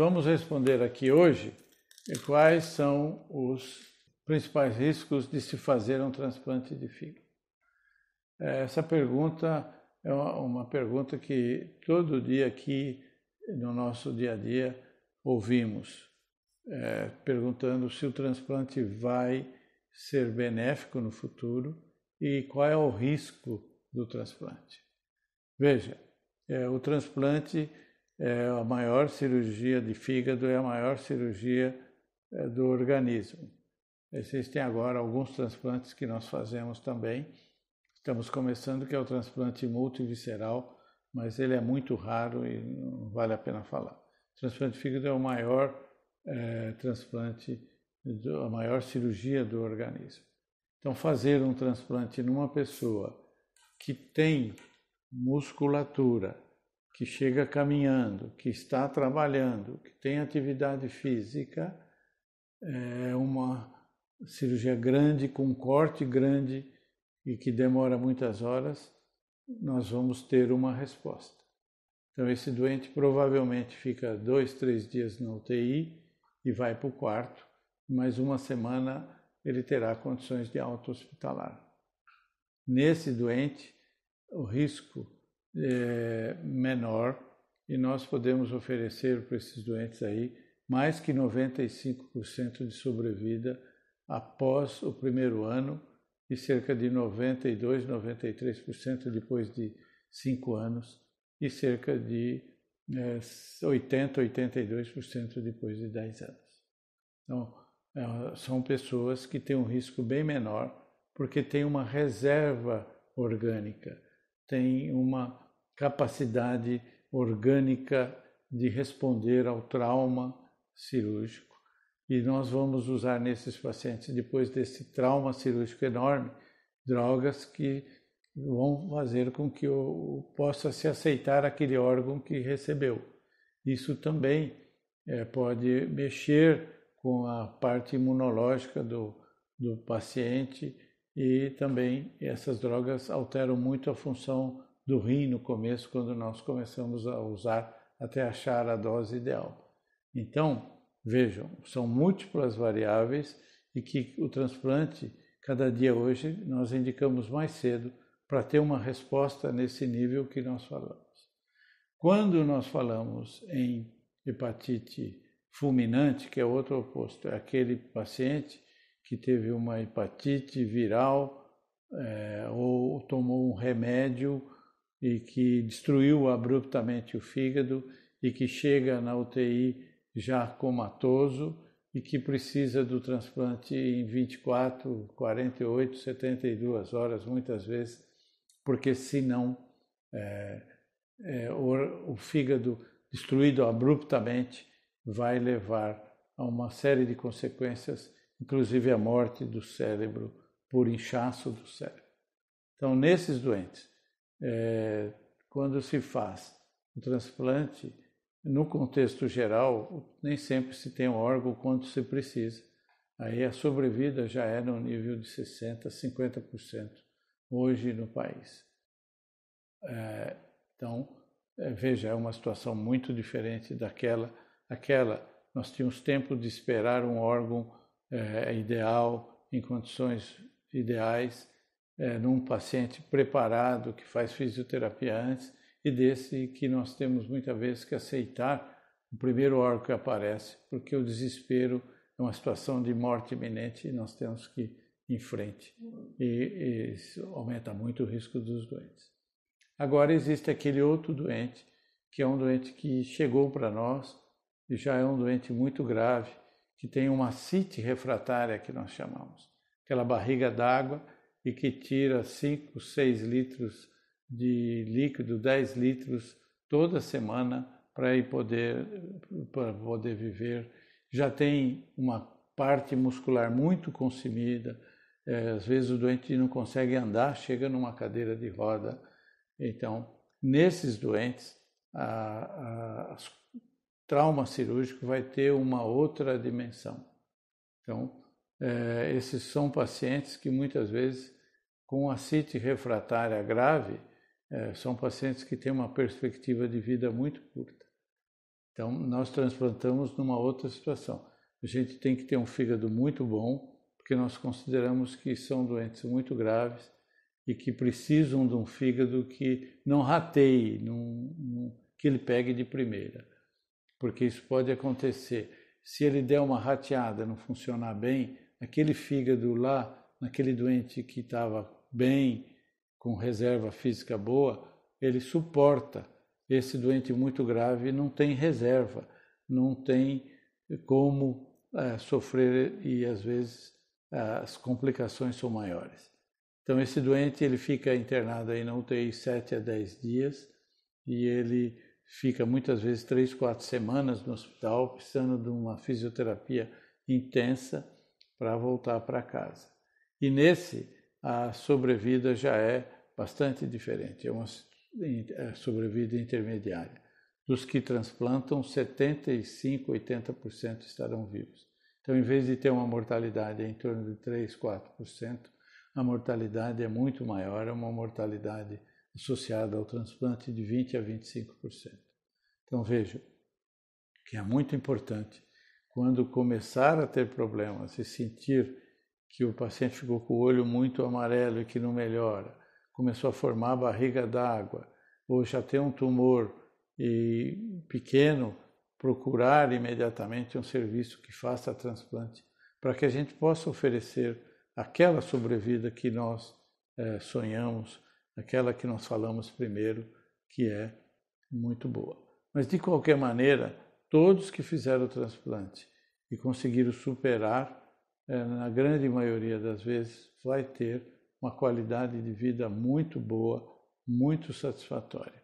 vamos responder aqui hoje quais são os principais riscos de se fazer um transplante de fígado. Essa pergunta é uma pergunta que todo dia aqui no nosso dia a dia ouvimos, é, perguntando se o transplante vai ser benéfico no futuro e qual é o risco do transplante. Veja, é, o transplante é a maior cirurgia de fígado, é a maior cirurgia é, do organismo. Existem agora alguns transplantes que nós fazemos também. Estamos começando que é o transplante multivisceral, mas ele é muito raro e não vale a pena falar. O transplante de fígado é o maior é, transplante, a maior cirurgia do organismo. Então, fazer um transplante numa pessoa que tem musculatura, que chega caminhando, que está trabalhando, que tem atividade física, é uma cirurgia grande, com corte grande e que demora muitas horas, nós vamos ter uma resposta. Então, esse doente provavelmente fica dois, três dias na UTI e vai para o quarto, mais uma semana ele terá condições de alta hospitalar. Nesse doente, o risco é menor e nós podemos oferecer para esses doentes aí mais que 95% de sobrevida após o primeiro ano e cerca de 92, 93% depois de cinco anos e cerca de é, 80, 82% depois de 10 anos. Então, é, são pessoas que têm um risco bem menor porque têm uma reserva orgânica, têm uma capacidade orgânica de responder ao trauma cirúrgico e nós vamos usar nesses pacientes, depois desse trauma cirúrgico enorme, drogas que vão fazer com que eu possa se aceitar aquele órgão que recebeu. Isso também é, pode mexer com a parte imunológica do, do paciente e também essas drogas alteram muito a função do rim no começo, quando nós começamos a usar até achar a dose ideal. Então, Vejam, são múltiplas variáveis e que o transplante, cada dia hoje, nós indicamos mais cedo para ter uma resposta nesse nível que nós falamos. Quando nós falamos em hepatite fulminante, que é outro oposto, é aquele paciente que teve uma hepatite viral é, ou tomou um remédio e que destruiu abruptamente o fígado e que chega na UTI já comatoso e que precisa do transplante em 24, 48, 72 horas, muitas vezes, porque senão é, é, o, o fígado destruído abruptamente vai levar a uma série de consequências, inclusive a morte do cérebro por inchaço do cérebro. Então, nesses doentes, é, quando se faz o transplante, no contexto geral, nem sempre se tem um órgão quanto se precisa. Aí a sobrevida já é no nível de 60%, 50% hoje no país. É, então, é, veja, é uma situação muito diferente daquela. Aquela, nós tínhamos tempo de esperar um órgão é, ideal, em condições ideais, é, num paciente preparado que faz fisioterapia antes, e desse que nós temos muitas vezes que aceitar o primeiro órgão que aparece, porque o desespero é uma situação de morte iminente e nós temos que ir em frente. E, e isso aumenta muito o risco dos doentes. Agora existe aquele outro doente, que é um doente que chegou para nós e já é um doente muito grave, que tem uma cite refratária que nós chamamos, aquela barriga d'água e que tira 5, 6 litros de líquido, 10 litros toda semana para poder, poder viver. Já tem uma parte muscular muito consumida, é, às vezes o doente não consegue andar, chega numa cadeira de roda. Então, nesses doentes, a, a, a trauma cirúrgico vai ter uma outra dimensão. Então, é, esses são pacientes que muitas vezes, com ascite refratária grave, é, são pacientes que têm uma perspectiva de vida muito curta. Então, nós transplantamos numa outra situação. A gente tem que ter um fígado muito bom, porque nós consideramos que são doentes muito graves e que precisam de um fígado que não rateie, que ele pegue de primeira. Porque isso pode acontecer. Se ele der uma rateada, não funcionar bem, aquele fígado lá, naquele doente que estava bem, com reserva física boa, ele suporta. Esse doente muito grave não tem reserva, não tem como é, sofrer e às vezes as complicações são maiores. Então esse doente ele fica internado aí na UTI 7 a 10 dias e ele fica muitas vezes 3, 4 semanas no hospital precisando de uma fisioterapia intensa para voltar para casa. E nesse a sobrevida já é bastante diferente, é uma é sobrevida intermediária. Dos que transplantam, 75, 80% estarão vivos. Então, em vez de ter uma mortalidade em torno de 3, 4%, a mortalidade é muito maior, é uma mortalidade associada ao transplante de 20 a 25%. Então, veja que é muito importante, quando começar a ter problemas e sentir que o paciente ficou com o olho muito amarelo e que não melhora, começou a formar barriga d'água, ou já tem um tumor e pequeno, procurar imediatamente um serviço que faça transplante, para que a gente possa oferecer aquela sobrevida que nós é, sonhamos, aquela que nós falamos primeiro, que é muito boa. Mas de qualquer maneira, todos que fizeram o transplante e conseguiram superar, é, na grande maioria das vezes, vai ter uma qualidade de vida muito boa, muito satisfatória.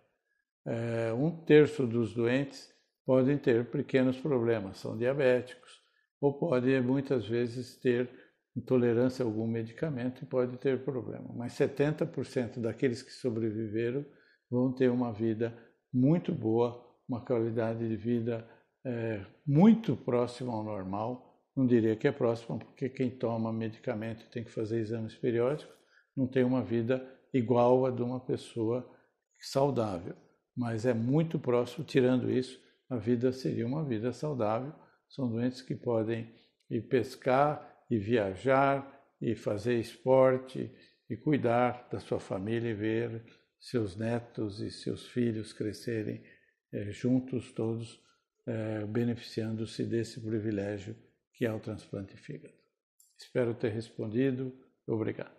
É, um terço dos doentes podem ter pequenos problemas, são diabéticos, ou podem muitas vezes ter intolerância a algum medicamento e pode ter problema. Mas 70% daqueles que sobreviveram vão ter uma vida muito boa, uma qualidade de vida é, muito próxima ao normal. Não diria que é próxima, porque quem toma medicamento tem que fazer exames periódicos, não tem uma vida igual a de uma pessoa saudável, mas é muito próximo. Tirando isso, a vida seria uma vida saudável. São doentes que podem ir pescar e viajar e fazer esporte e cuidar da sua família e ver seus netos e seus filhos crescerem é, juntos todos, é, beneficiando-se desse privilégio que é o transplante de fígado. Espero ter respondido. Obrigado.